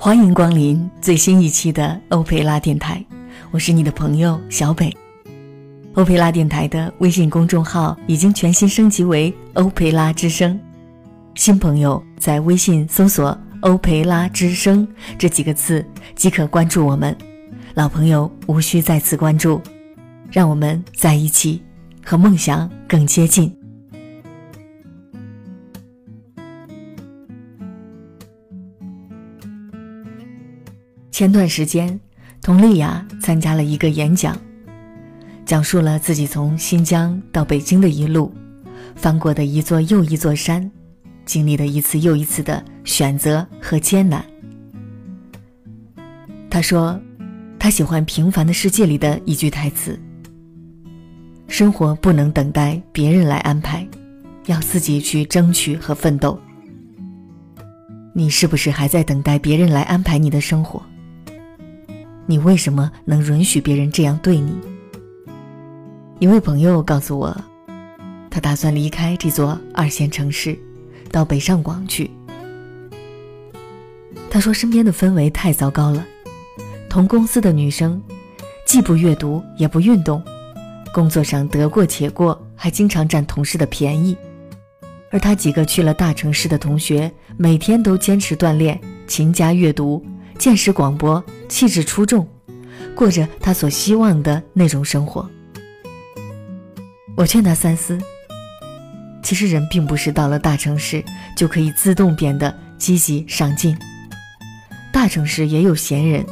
欢迎光临最新一期的欧佩拉电台，我是你的朋友小北。欧佩拉电台的微信公众号已经全新升级为欧佩拉之声，新朋友在微信搜索“欧佩拉之声”这几个字即可关注我们，老朋友无需再次关注，让我们在一起，和梦想更接近。前段时间，佟丽娅参加了一个演讲，讲述了自己从新疆到北京的一路，翻过的一座又一座山，经历的一次又一次的选择和艰难。她说，她喜欢《平凡的世界》里的一句台词：“生活不能等待别人来安排，要自己去争取和奋斗。”你是不是还在等待别人来安排你的生活？你为什么能允许别人这样对你？一位朋友告诉我，他打算离开这座二线城市，到北上广去。他说身边的氛围太糟糕了，同公司的女生既不阅读也不运动，工作上得过且过，还经常占同事的便宜。而他几个去了大城市的同学，每天都坚持锻炼，勤加阅读。见识广博，气质出众，过着他所希望的那种生活。我劝他三思。其实人并不是到了大城市就可以自动变得积极上进，大城市也有闲人。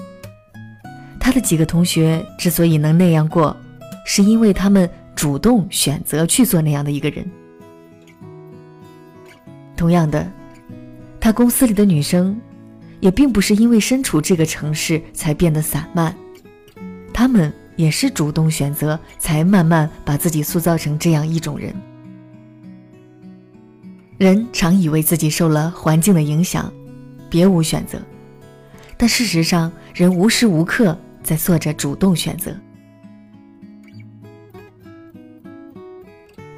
他的几个同学之所以能那样过，是因为他们主动选择去做那样的一个人。同样的，他公司里的女生。也并不是因为身处这个城市才变得散漫，他们也是主动选择，才慢慢把自己塑造成这样一种人。人常以为自己受了环境的影响，别无选择，但事实上，人无时无刻在做着主动选择。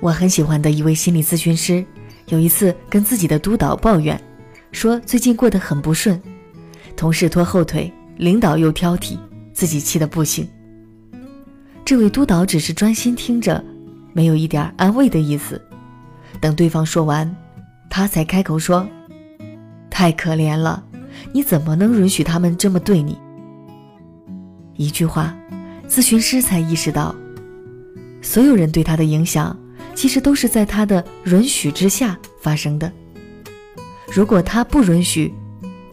我很喜欢的一位心理咨询师，有一次跟自己的督导抱怨。说最近过得很不顺，同事拖后腿，领导又挑剔，自己气得不行。这位督导只是专心听着，没有一点安慰的意思。等对方说完，他才开口说：“太可怜了，你怎么能允许他们这么对你？”一句话，咨询师才意识到，所有人对他的影响，其实都是在他的允许之下发生的。如果他不允许，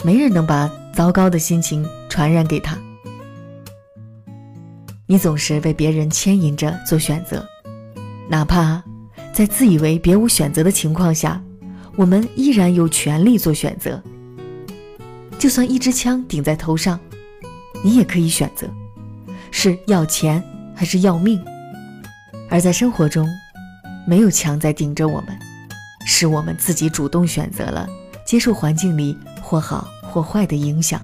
没人能把糟糕的心情传染给他。你总是被别人牵引着做选择，哪怕在自以为别无选择的情况下，我们依然有权利做选择。就算一支枪顶在头上，你也可以选择，是要钱还是要命。而在生活中，没有枪在顶着我们，是我们自己主动选择了。接受环境里或好或坏的影响。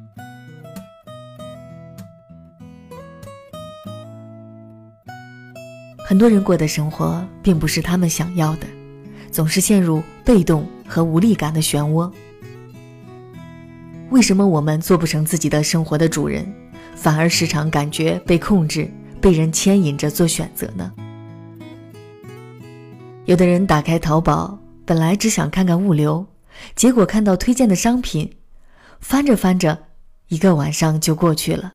很多人过的生活并不是他们想要的，总是陷入被动和无力感的漩涡。为什么我们做不成自己的生活的主人，反而时常感觉被控制、被人牵引着做选择呢？有的人打开淘宝，本来只想看看物流。结果看到推荐的商品，翻着翻着，一个晚上就过去了。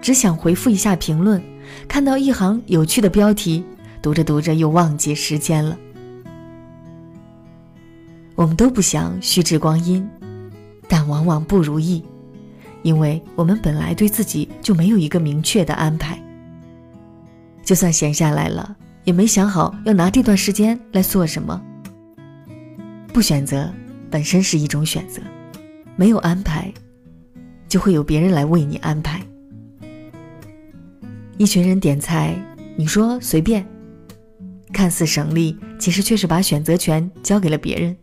只想回复一下评论，看到一行有趣的标题，读着读着又忘记时间了。我们都不想虚掷光阴，但往往不如意，因为我们本来对自己就没有一个明确的安排。就算闲下来了，也没想好要拿这段时间来做什么。不选择本身是一种选择，没有安排，就会有别人来为你安排。一群人点菜，你说随便，看似省力，其实却是把选择权交给了别人，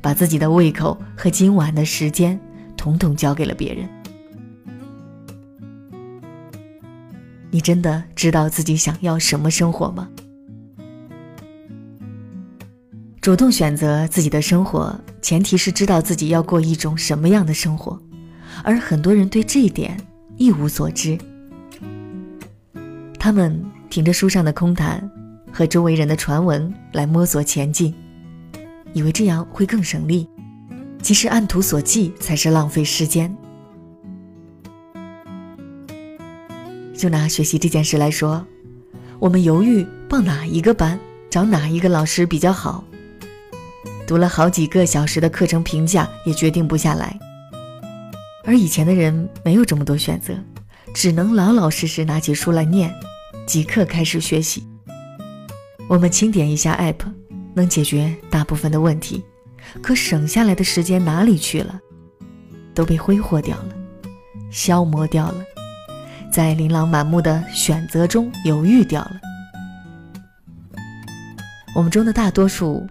把自己的胃口和今晚的时间统统交给了别人。你真的知道自己想要什么生活吗？主动选择自己的生活，前提是知道自己要过一种什么样的生活，而很多人对这一点一无所知。他们凭着书上的空谈和周围人的传闻来摸索前进，以为这样会更省力，其实按图索骥才是浪费时间。就拿学习这件事来说，我们犹豫报哪一个班，找哪一个老师比较好，读了好几个小时的课程评价也决定不下来。而以前的人没有这么多选择，只能老老实实拿起书来念，即刻开始学习。我们轻点一下 App，能解决大部分的问题，可省下来的时间哪里去了？都被挥霍掉了，消磨掉了。在琳琅满目的选择中犹豫掉了。我们中的大多数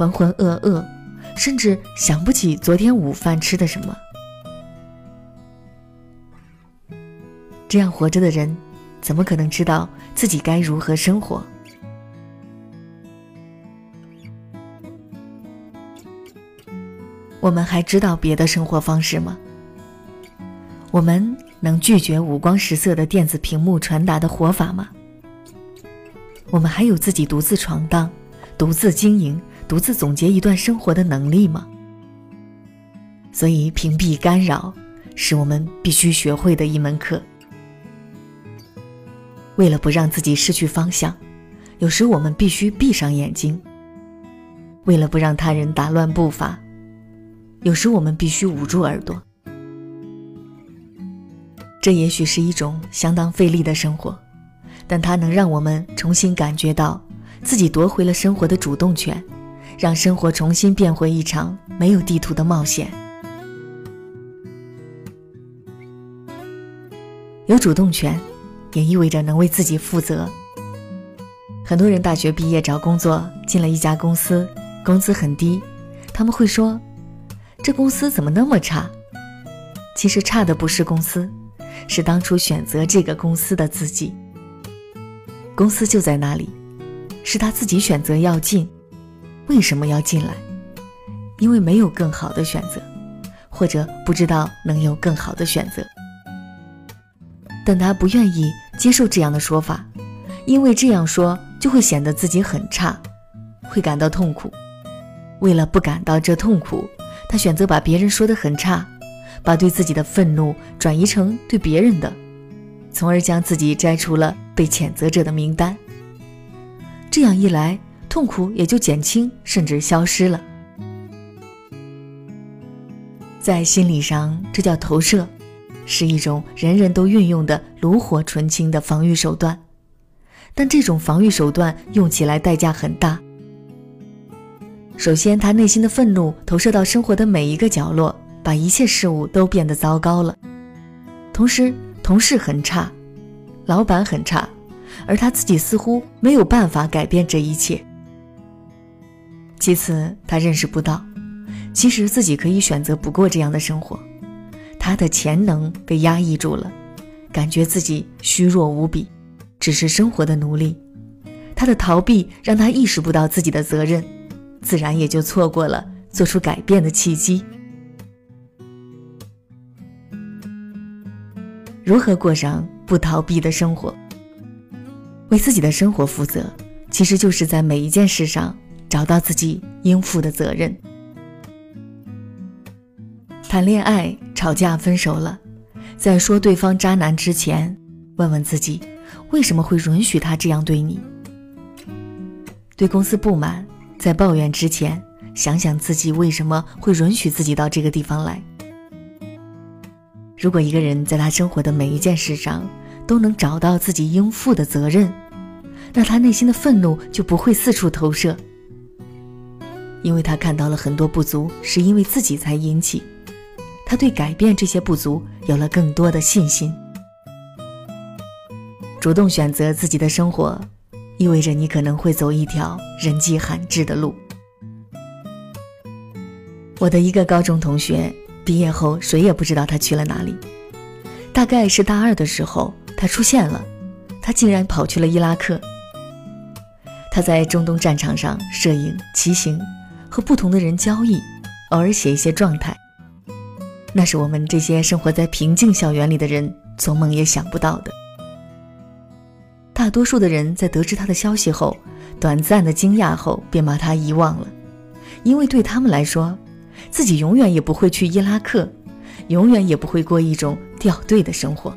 浑浑噩噩，甚至想不起昨天午饭吃的什么。这样活着的人，怎么可能知道自己该如何生活？我们还知道别的生活方式吗？我们。能拒绝五光十色的电子屏幕传达的活法吗？我们还有自己独自闯荡、独自经营、独自总结一段生活的能力吗？所以，屏蔽干扰是我们必须学会的一门课。为了不让自己失去方向，有时我们必须闭上眼睛；为了不让他人打乱步伐，有时我们必须捂住耳朵。这也许是一种相当费力的生活，但它能让我们重新感觉到自己夺回了生活的主动权，让生活重新变回一场没有地图的冒险。有主动权，也意味着能为自己负责。很多人大学毕业找工作，进了一家公司，工资很低，他们会说：“这公司怎么那么差？”其实差的不是公司。是当初选择这个公司的自己。公司就在那里，是他自己选择要进。为什么要进来？因为没有更好的选择，或者不知道能有更好的选择。但他不愿意接受这样的说法，因为这样说就会显得自己很差，会感到痛苦。为了不感到这痛苦，他选择把别人说的很差。把对自己的愤怒转移成对别人的，从而将自己摘除了被谴责者的名单。这样一来，痛苦也就减轻，甚至消失了。在心理上，这叫投射，是一种人人都运用的炉火纯青的防御手段。但这种防御手段用起来代价很大。首先，他内心的愤怒投射到生活的每一个角落。把一切事物都变得糟糕了，同时同事很差，老板很差，而他自己似乎没有办法改变这一切。其次，他认识不到，其实自己可以选择不过这样的生活，他的潜能被压抑住了，感觉自己虚弱无比，只是生活的奴隶。他的逃避让他意识不到自己的责任，自然也就错过了做出改变的契机。如何过上不逃避的生活？为自己的生活负责，其实就是在每一件事上找到自己应负的责任。谈恋爱、吵架、分手了，在说对方渣男之前，问问自己，为什么会允许他这样对你？对公司不满，在抱怨之前，想想自己为什么会允许自己到这个地方来。如果一个人在他生活的每一件事上都能找到自己应负的责任，那他内心的愤怒就不会四处投射，因为他看到了很多不足是因为自己才引起，他对改变这些不足有了更多的信心。主动选择自己的生活，意味着你可能会走一条人迹罕至的路。我的一个高中同学。毕业后，谁也不知道他去了哪里。大概是大二的时候，他出现了。他竟然跑去了伊拉克。他在中东战场上摄影、骑行，和不同的人交易，偶尔写一些状态。那是我们这些生活在平静校园里的人做梦也想不到的。大多数的人在得知他的消息后，短暂的惊讶后便把他遗忘了，因为对他们来说，自己永远也不会去伊拉克，永远也不会过一种掉队的生活。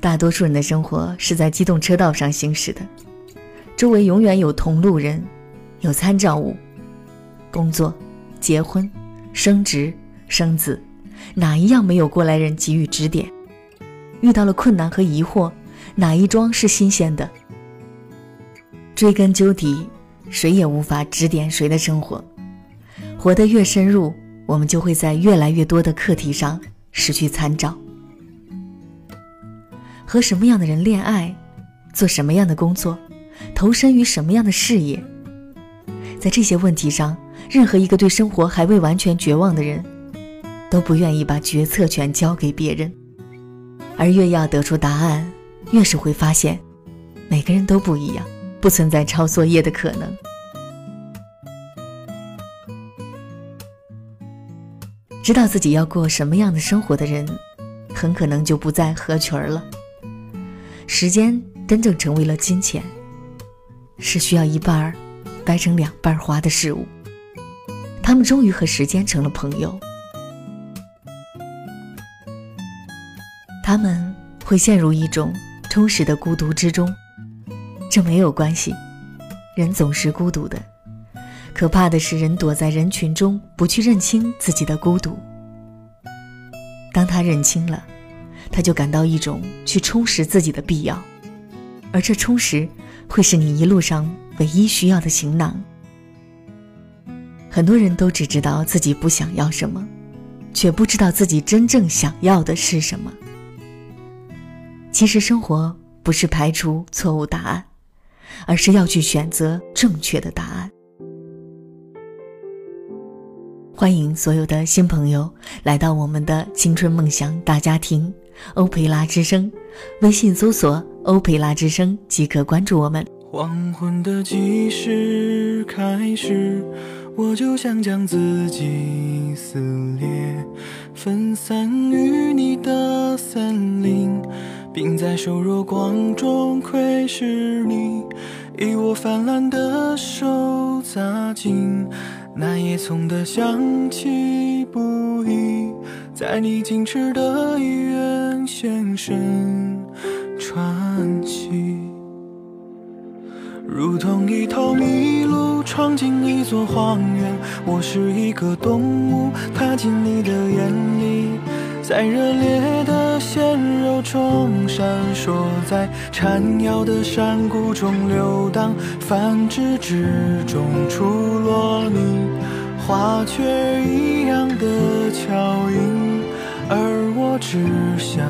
大多数人的生活是在机动车道上行驶的，周围永远有同路人，有参照物。工作、结婚、升职、生子，哪一样没有过来人给予指点？遇到了困难和疑惑，哪一桩是新鲜的？追根究底，谁也无法指点谁的生活。活得越深入，我们就会在越来越多的课题上失去参照。和什么样的人恋爱，做什么样的工作，投身于什么样的事业，在这些问题上。任何一个对生活还未完全绝望的人，都不愿意把决策权交给别人，而越要得出答案，越是会发现，每个人都不一样，不存在抄作业的可能。知道自己要过什么样的生活的人，很可能就不再合群儿了。时间真正成为了金钱，是需要一半儿掰成两半花的事物。他们终于和时间成了朋友。他们会陷入一种充实的孤独之中，这没有关系，人总是孤独的。可怕的是，人躲在人群中，不去认清自己的孤独。当他认清了，他就感到一种去充实自己的必要，而这充实会是你一路上唯一需要的行囊。很多人都只知道自己不想要什么，却不知道自己真正想要的是什么。其实生活不是排除错误答案，而是要去选择正确的答案。欢迎所有的新朋友来到我们的青春梦想大家庭——欧佩拉之声。微信搜索“欧佩拉之声”即可关注我们。黄昏的计时开始。我就想将自己撕裂，分散于你的森林，并在瘦弱光中窥视你，以我泛滥的手扎进那叶葱的香气不已，在你矜持的医院现身传奇。如同一头麋鹿闯进一座荒原，我是一个动物踏进你的眼里，在热烈的鲜肉中闪烁，在缠绕的山谷中流荡，繁殖之中出落你，花雀一样的巧音，而我只想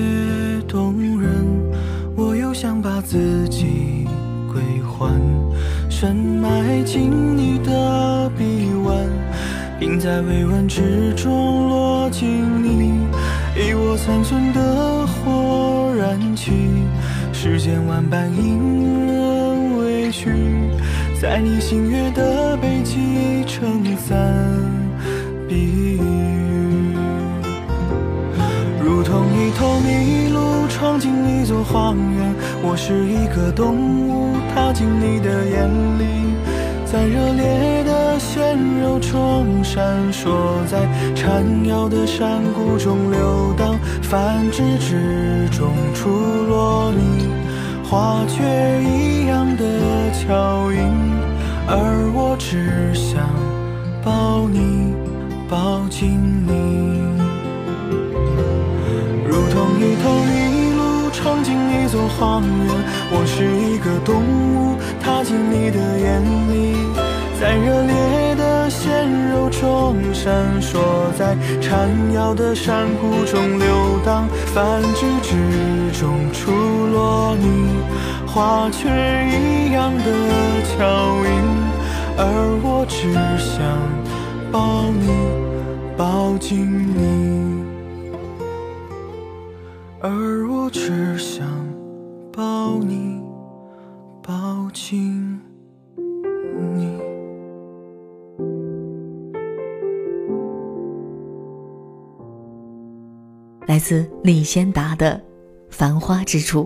越动人，我又想把自己归还，深埋进你的臂弯，并在微温之中落进你，以我残存的火燃起世间万般隐忍委屈，在你星月的背脊撑伞头迷路闯进一座荒原，我是一个动物踏进你的眼里，在热烈的鲜肉中闪烁，在缠腰的山谷中流荡，繁殖之中出落你，花雀一样的巧音，而我只想抱你，抱紧你。闯进一座荒原，我是一个动物踏进你的眼里，在热烈的鲜肉中闪烁，在缠绕的山谷中流荡，繁殖之中出落你花雀一样的脚印，而我只想抱你，抱紧你，而我只想抱你，抱紧你。来自李先达的《繁花之处》。